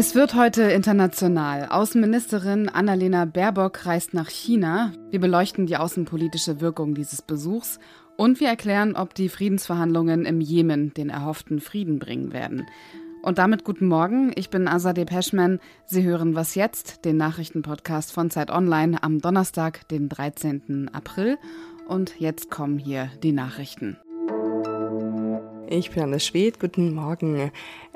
Es wird heute international. Außenministerin Annalena Baerbock reist nach China. Wir beleuchten die außenpolitische Wirkung dieses Besuchs und wir erklären, ob die Friedensverhandlungen im Jemen den erhofften Frieden bringen werden. Und damit guten Morgen, ich bin Azadeh Peschman. Sie hören Was jetzt, den Nachrichtenpodcast von Zeit Online am Donnerstag, den 13. April. Und jetzt kommen hier die Nachrichten. Ich bin Anne Schwed, guten Morgen.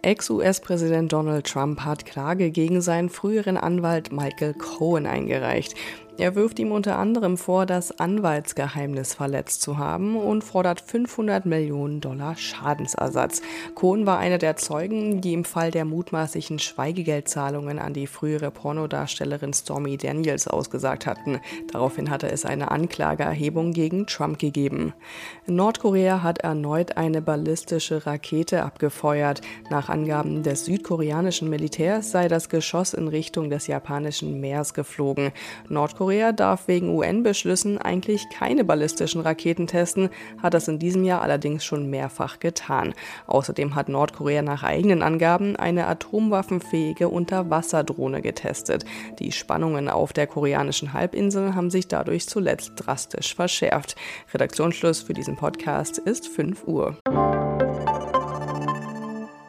Ex-US-Präsident Donald Trump hat Klage gegen seinen früheren Anwalt Michael Cohen eingereicht. Er wirft ihm unter anderem vor, das Anwaltsgeheimnis verletzt zu haben und fordert 500 Millionen Dollar Schadensersatz. Cohn war einer der Zeugen, die im Fall der mutmaßlichen Schweigegeldzahlungen an die frühere Pornodarstellerin Stormy Daniels ausgesagt hatten. Daraufhin hatte es eine Anklageerhebung gegen Trump gegeben. Nordkorea hat erneut eine ballistische Rakete abgefeuert. Nach Angaben des südkoreanischen Militärs sei das Geschoss in Richtung des japanischen Meers geflogen. Nordkorea darf wegen UN-Beschlüssen eigentlich keine ballistischen Raketen testen, hat das in diesem Jahr allerdings schon mehrfach getan. Außerdem hat Nordkorea nach eigenen Angaben eine atomwaffenfähige Unterwasserdrohne getestet. Die Spannungen auf der koreanischen Halbinsel haben sich dadurch zuletzt drastisch verschärft. Redaktionsschluss für diesen Podcast ist 5 Uhr.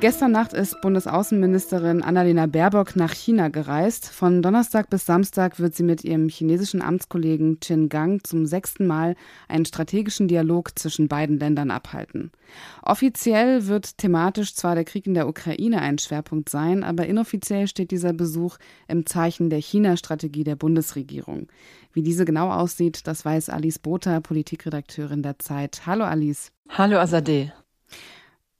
Gestern Nacht ist Bundesaußenministerin Annalena Baerbock nach China gereist. Von Donnerstag bis Samstag wird sie mit ihrem chinesischen Amtskollegen Qin Gang zum sechsten Mal einen strategischen Dialog zwischen beiden Ländern abhalten. Offiziell wird thematisch zwar der Krieg in der Ukraine ein Schwerpunkt sein, aber inoffiziell steht dieser Besuch im Zeichen der China-Strategie der Bundesregierung. Wie diese genau aussieht, das weiß Alice Botha, Politikredakteurin der Zeit. Hallo Alice. Hallo Azadeh.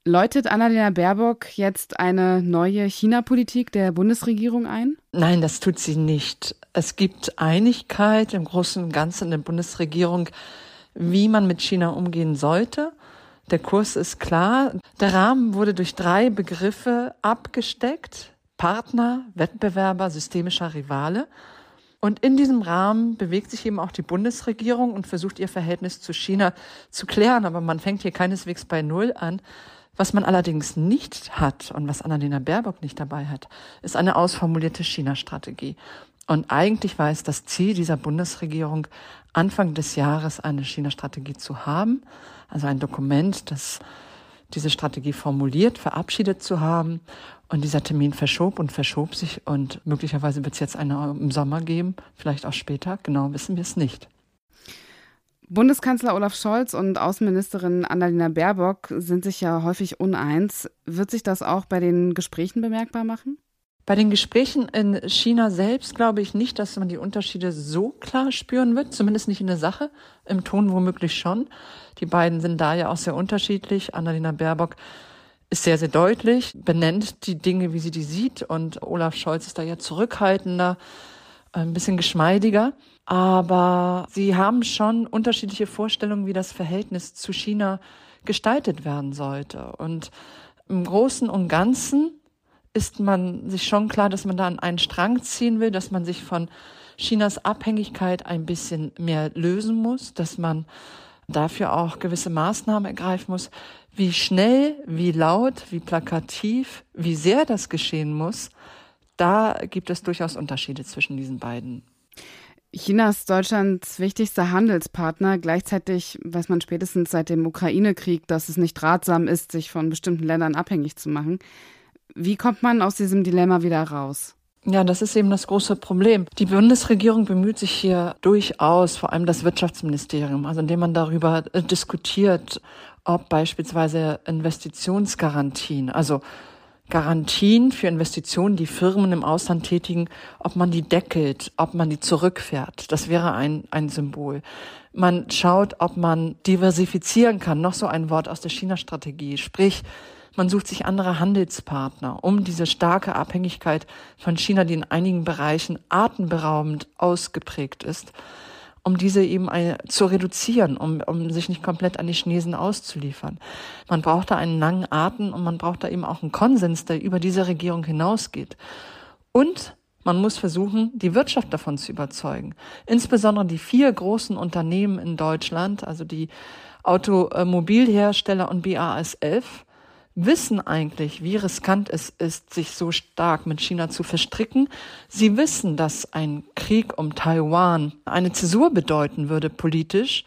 Läutet Annalena Baerbock jetzt eine neue China-Politik der Bundesregierung ein? Nein, das tut sie nicht. Es gibt Einigkeit im Großen und Ganzen in der Bundesregierung, wie man mit China umgehen sollte. Der Kurs ist klar. Der Rahmen wurde durch drei Begriffe abgesteckt. Partner, Wettbewerber, systemischer Rivale. Und in diesem Rahmen bewegt sich eben auch die Bundesregierung und versucht ihr Verhältnis zu China zu klären. Aber man fängt hier keineswegs bei Null an, was man allerdings nicht hat und was Annalena Baerbock nicht dabei hat, ist eine ausformulierte China-Strategie. Und eigentlich war es das Ziel dieser Bundesregierung, Anfang des Jahres eine China-Strategie zu haben, also ein Dokument, das diese Strategie formuliert, verabschiedet zu haben. Und dieser Termin verschob und verschob sich und möglicherweise wird es jetzt eine im Sommer geben, vielleicht auch später. Genau wissen wir es nicht. Bundeskanzler Olaf Scholz und Außenministerin Annalena Baerbock sind sich ja häufig uneins. Wird sich das auch bei den Gesprächen bemerkbar machen? Bei den Gesprächen in China selbst glaube ich nicht, dass man die Unterschiede so klar spüren wird, zumindest nicht in der Sache, im Ton womöglich schon. Die beiden sind da ja auch sehr unterschiedlich. Annalena Baerbock ist sehr, sehr deutlich, benennt die Dinge, wie sie die sieht und Olaf Scholz ist da ja zurückhaltender, ein bisschen geschmeidiger. Aber sie haben schon unterschiedliche Vorstellungen, wie das Verhältnis zu China gestaltet werden sollte. Und im Großen und Ganzen ist man sich schon klar, dass man da an einen Strang ziehen will, dass man sich von Chinas Abhängigkeit ein bisschen mehr lösen muss, dass man dafür auch gewisse Maßnahmen ergreifen muss. Wie schnell, wie laut, wie plakativ, wie sehr das geschehen muss, da gibt es durchaus Unterschiede zwischen diesen beiden China ist Deutschlands wichtigster Handelspartner. Gleichzeitig weiß man spätestens seit dem Ukraine-Krieg, dass es nicht ratsam ist, sich von bestimmten Ländern abhängig zu machen. Wie kommt man aus diesem Dilemma wieder raus? Ja, das ist eben das große Problem. Die Bundesregierung bemüht sich hier durchaus, vor allem das Wirtschaftsministerium, also indem man darüber äh, diskutiert, ob beispielsweise Investitionsgarantien, also Garantien für Investitionen, die Firmen im Ausland tätigen, ob man die deckelt, ob man die zurückfährt. Das wäre ein, ein Symbol. Man schaut, ob man diversifizieren kann. Noch so ein Wort aus der China-Strategie. Sprich, man sucht sich andere Handelspartner, um diese starke Abhängigkeit von China, die in einigen Bereichen atemberaubend ausgeprägt ist, um diese eben zu reduzieren, um, um sich nicht komplett an die Chinesen auszuliefern. Man braucht da einen langen Atem und man braucht da eben auch einen Konsens, der über diese Regierung hinausgeht. Und man muss versuchen, die Wirtschaft davon zu überzeugen. Insbesondere die vier großen Unternehmen in Deutschland, also die Automobilhersteller und BASF, wissen eigentlich, wie riskant es ist, sich so stark mit China zu verstricken. Sie wissen, dass ein Krieg um Taiwan eine Zäsur bedeuten würde politisch.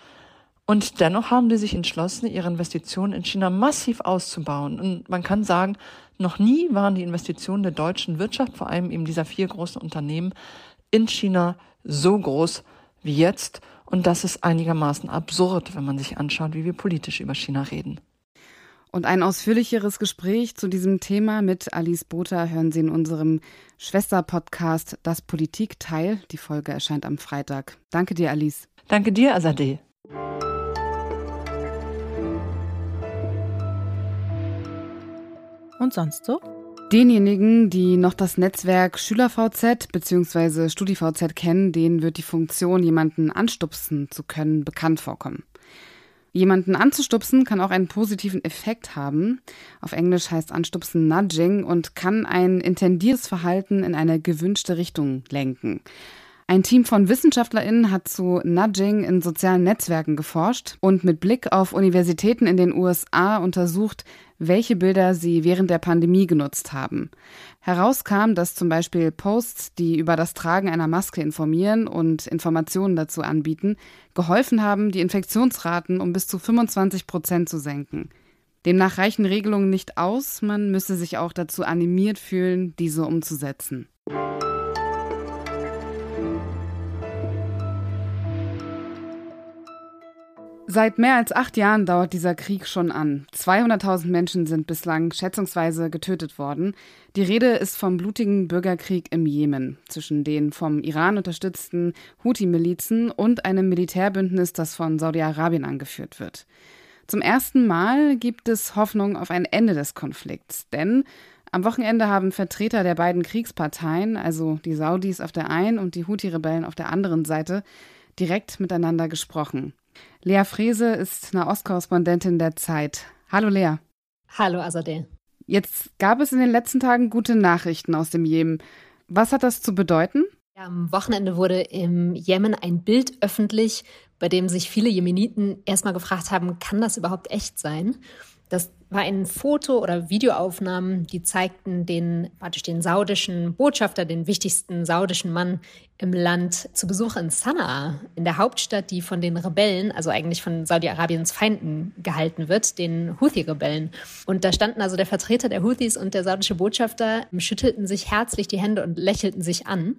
Und dennoch haben die sich entschlossen, ihre Investitionen in China massiv auszubauen. Und man kann sagen, noch nie waren die Investitionen der deutschen Wirtschaft, vor allem eben dieser vier großen Unternehmen in China, so groß wie jetzt. Und das ist einigermaßen absurd, wenn man sich anschaut, wie wir politisch über China reden. Und ein ausführlicheres Gespräch zu diesem Thema mit Alice Botha hören Sie in unserem Schwester-Podcast Das Politik-Teil. Die Folge erscheint am Freitag. Danke dir, Alice. Danke dir, Azadeh. Und sonst so? Denjenigen, die noch das Netzwerk SchülerVZ bzw. StudiVZ kennen, denen wird die Funktion, jemanden anstupsen zu können, bekannt vorkommen. Jemanden anzustupsen kann auch einen positiven Effekt haben. Auf Englisch heißt Anstupsen Nudging und kann ein intendiertes Verhalten in eine gewünschte Richtung lenken. Ein Team von WissenschaftlerInnen hat zu Nudging in sozialen Netzwerken geforscht und mit Blick auf Universitäten in den USA untersucht, welche Bilder sie während der Pandemie genutzt haben. Herauskam, dass zum Beispiel Posts, die über das Tragen einer Maske informieren und Informationen dazu anbieten, geholfen haben, die Infektionsraten um bis zu 25 Prozent zu senken. Demnach reichen Regelungen nicht aus, man müsse sich auch dazu animiert fühlen, diese umzusetzen. Seit mehr als acht Jahren dauert dieser Krieg schon an. 200.000 Menschen sind bislang schätzungsweise getötet worden. Die Rede ist vom blutigen Bürgerkrieg im Jemen zwischen den vom Iran unterstützten Houthi-Milizen und einem Militärbündnis, das von Saudi-Arabien angeführt wird. Zum ersten Mal gibt es Hoffnung auf ein Ende des Konflikts, denn am Wochenende haben Vertreter der beiden Kriegsparteien, also die Saudis auf der einen und die Houthi-Rebellen auf der anderen Seite, direkt miteinander gesprochen. Lea Frese ist Nahostkorrespondentin der Zeit. Hallo Lea. Hallo Azadeh. Jetzt gab es in den letzten Tagen gute Nachrichten aus dem Jemen. Was hat das zu bedeuten? Am Wochenende wurde im Jemen ein Bild öffentlich, bei dem sich viele Jemeniten erstmal gefragt haben, kann das überhaupt echt sein? Das war ein Foto oder Videoaufnahmen, die zeigten den, praktisch den saudischen Botschafter, den wichtigsten saudischen Mann im Land zu Besuch in Sanaa, in der Hauptstadt, die von den Rebellen, also eigentlich von Saudi-Arabiens Feinden gehalten wird, den Houthi-Rebellen. Und da standen also der Vertreter der Houthis und der saudische Botschafter, schüttelten sich herzlich die Hände und lächelten sich an.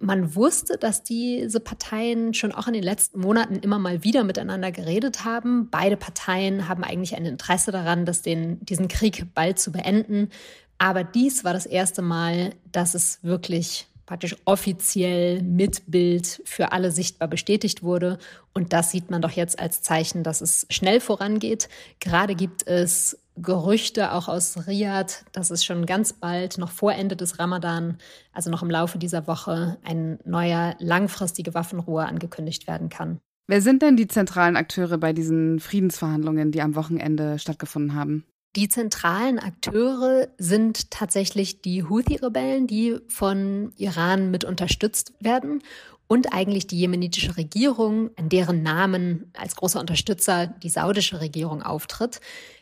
Man wusste, dass diese Parteien schon auch in den letzten Monaten immer mal wieder miteinander geredet haben. Beide Parteien haben eigentlich ein Interesse daran, dass den, diesen Krieg bald zu beenden. Aber dies war das erste Mal, dass es wirklich praktisch offiziell mit Bild für alle sichtbar bestätigt wurde. Und das sieht man doch jetzt als Zeichen, dass es schnell vorangeht. Gerade gibt es Gerüchte auch aus Riyadh, dass es schon ganz bald, noch vor Ende des Ramadan, also noch im Laufe dieser Woche, ein neuer langfristige Waffenruhe angekündigt werden kann. Wer sind denn die zentralen Akteure bei diesen Friedensverhandlungen, die am Wochenende stattgefunden haben? Die zentralen Akteure sind tatsächlich die Houthi-Rebellen, die von Iran mit unterstützt werden und eigentlich die jemenitische Regierung, in deren Namen als großer Unterstützer die saudische Regierung auftritt.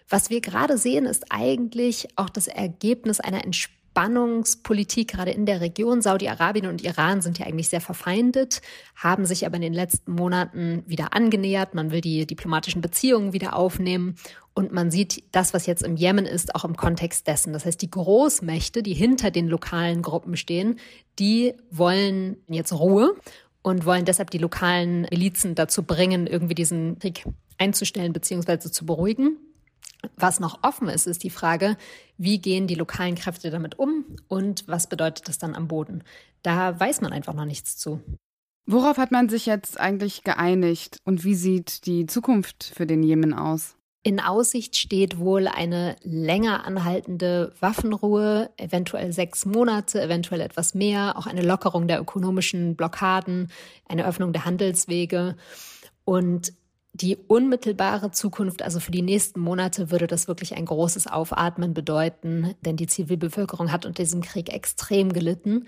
Was wir gerade sehen, ist eigentlich auch das Ergebnis einer Entspannung Spannungspolitik gerade in der Region. Saudi-Arabien und Iran sind ja eigentlich sehr verfeindet, haben sich aber in den letzten Monaten wieder angenähert. Man will die diplomatischen Beziehungen wieder aufnehmen. Und man sieht das, was jetzt im Jemen ist, auch im Kontext dessen. Das heißt, die Großmächte, die hinter den lokalen Gruppen stehen, die wollen jetzt Ruhe und wollen deshalb die lokalen Milizen dazu bringen, irgendwie diesen Krieg einzustellen bzw. zu beruhigen. Was noch offen ist, ist die Frage, wie gehen die lokalen Kräfte damit um und was bedeutet das dann am Boden? Da weiß man einfach noch nichts zu. Worauf hat man sich jetzt eigentlich geeinigt und wie sieht die Zukunft für den Jemen aus? In Aussicht steht wohl eine länger anhaltende Waffenruhe, eventuell sechs Monate, eventuell etwas mehr, auch eine Lockerung der ökonomischen Blockaden, eine Öffnung der Handelswege. Und die unmittelbare Zukunft, also für die nächsten Monate, würde das wirklich ein großes Aufatmen bedeuten, denn die Zivilbevölkerung hat unter diesem Krieg extrem gelitten.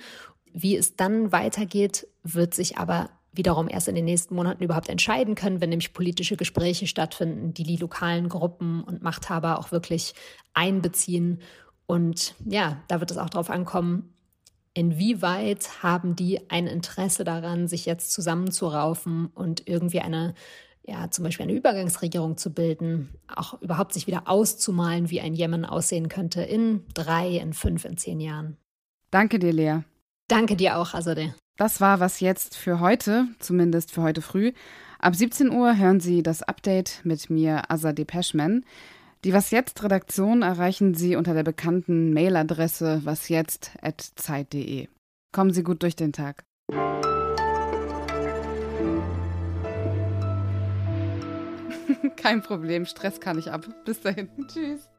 Wie es dann weitergeht, wird sich aber wiederum erst in den nächsten Monaten überhaupt entscheiden können, wenn nämlich politische Gespräche stattfinden, die die lokalen Gruppen und Machthaber auch wirklich einbeziehen. Und ja, da wird es auch darauf ankommen, inwieweit haben die ein Interesse daran, sich jetzt zusammenzuraufen und irgendwie eine, ja, zum Beispiel eine Übergangsregierung zu bilden, auch überhaupt sich wieder auszumalen, wie ein Jemen aussehen könnte in drei, in fünf, in zehn Jahren. Danke dir, Lea. Danke dir auch, Azadeh. Das war was jetzt für heute, zumindest für heute früh. Ab 17 Uhr hören Sie das Update mit mir, Azadeh Peschman. Die Was jetzt Redaktion erreichen Sie unter der bekannten Mailadresse wasjetzt@zeit.de. Kommen Sie gut durch den Tag. Kein Problem, Stress kann ich ab. Bis dahin. Tschüss.